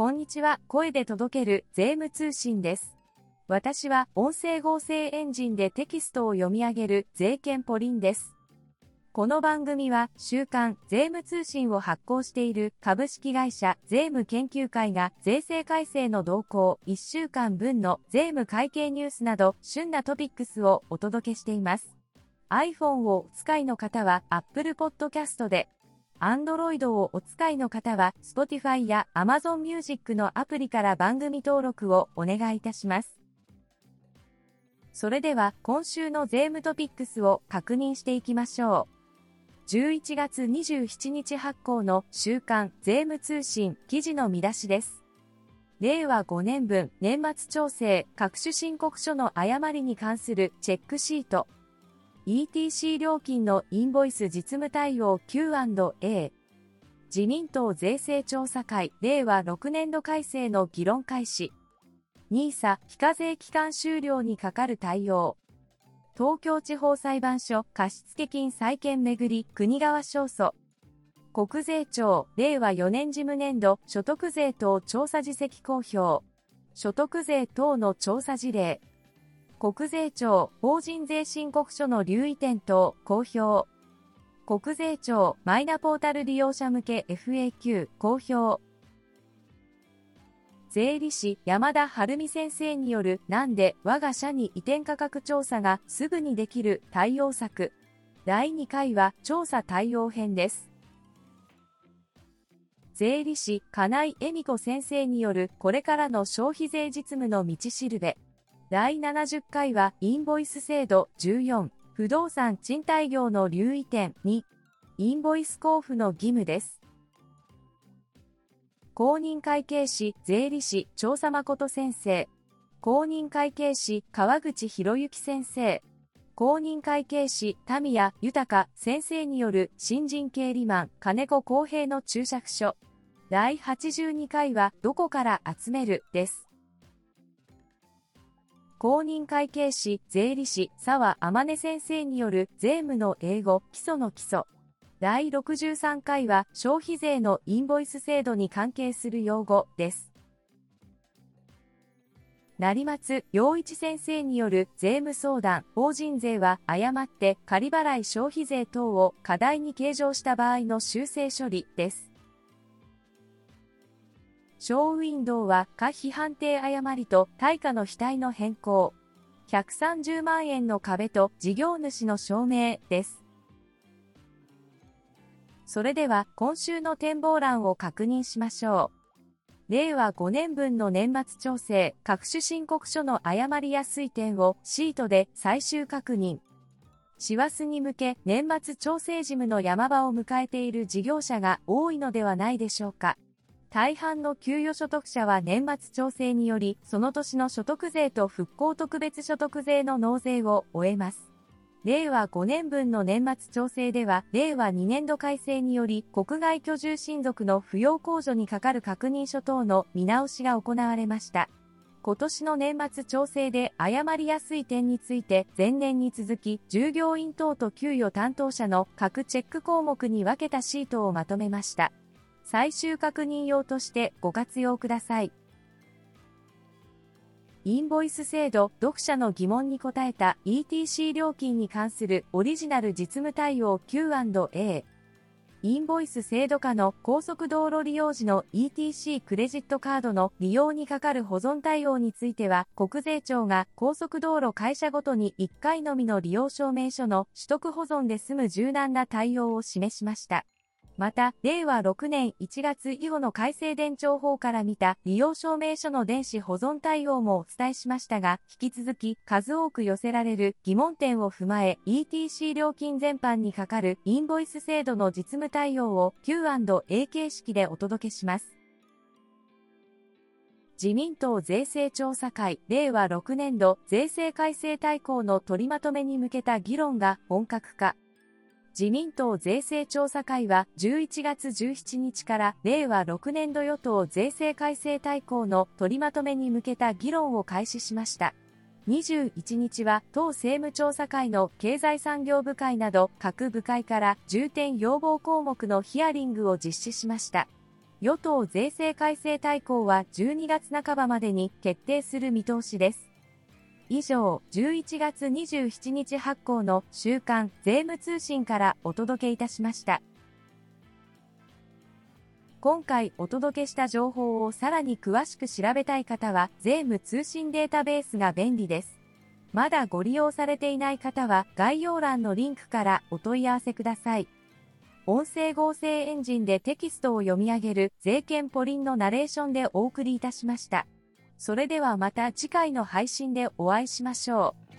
こんにちは、声で届ける税務通信です。私は音声合成エンジンでテキストを読み上げる税券ポリンです。この番組は週刊税務通信を発行している株式会社税務研究会が税制改正の動向1週間分の税務会計ニュースなど旬なトピックスをお届けしています。iPhone をお使いの方は Apple Podcast で Android をお使いの方は Spotify や Amazon Music のアプリから番組登録をお願いいたします。それでは今週の税務トピックスを確認していきましょう。11月27日発行の週刊税務通信記事の見出しです。令和5年分年末調整各種申告書の誤りに関するチェックシート。ETC 料金のインボイス実務対応 Q&A 自民党税制調査会令和6年度改正の議論開始。NISA 非課税期間終了にかかる対応。東京地方裁判所貸付金債権めぐり国側勝訴。国税庁令和4年事務年度所得税等調査実績公表。所得税等の調査事例。国税庁法人税申告書の留意点等公表。国税庁マイナポータル利用者向け FAQ 公表。税理士山田晴美先生によるなんで我が社に移転価格調査がすぐにできる対応策。第2回は調査対応編です。税理士金井恵美子先生によるこれからの消費税実務の道しるべ。第70回はインボイス制度14不動産賃貸業の留意点2インボイス交付の義務です。公認会計士税理士調査誠先生。公認会計士川口博之先生。公認会計士田宮豊先生による新人経理マン金子公平の注釈書。第82回はどこから集める？です。公認会計士、税理士、沢天音先生による税務の英語、基礎の基礎。第63回は消費税のインボイス制度に関係する用語です。成松陽一先生による税務相談、法人税は誤って仮払い消費税等を課題に計上した場合の修正処理です。ショーウィンドウは可否判定誤りと対価の額の変更。130万円の壁と事業主の証明です。それでは今週の展望欄を確認しましょう。令和5年分の年末調整各種申告書の誤りやすい点をシートで最終確認。師走に向け年末調整事務の山場を迎えている事業者が多いのではないでしょうか。大半の給与所得者は年末調整により、その年の所得税と復興特別所得税の納税を終えます。令和5年分の年末調整では、令和2年度改正により、国外居住親族の扶養控除にかかる確認書等の見直しが行われました。今年の年末調整で誤りやすい点について前年に続き従業員等と給与担当者の各チェック項目に分けたシートをまとめました。最終確認用としてご活用ください。インボイス制度、読者の疑問に答えた ETC 料金に関するオリジナル実務対応 Q&A。インボイス制度下の高速道路利用時の ETC クレジットカードの利用にかかる保存対応については、国税庁が高速道路会社ごとに1回のみの利用証明書の取得保存で済む柔軟な対応を示しました。また、令和6年1月以後の改正電帳法から見た利用証明書の電子保存対応もお伝えしましたが、引き続き数多く寄せられる疑問点を踏まえ、ETC 料金全般にかかるインボイス制度の実務対応を Q&A 形式でお届けします。自民党税制調査会令和6年度税制改正大綱の取りまとめに向けた議論が本格化。自民党税制調査会は11月17日から令和6年度与党税制改正大綱の取りまとめに向けた議論を開始しました。21日は党政務調査会の経済産業部会など各部会から重点要望項目のヒアリングを実施しました。与党税制改正大綱は12月半ばまでに決定する見通しです。以上、11月27日発行の週刊税務通信からお届けいたしました。今回お届けした情報をさらに詳しく調べたい方は、税務通信データベースが便利です。まだご利用されていない方は、概要欄のリンクからお問い合わせください。音声合成エンジンでテキストを読み上げる税券ポリンのナレーションでお送りいたしました。それではまた次回の配信でお会いしましょう。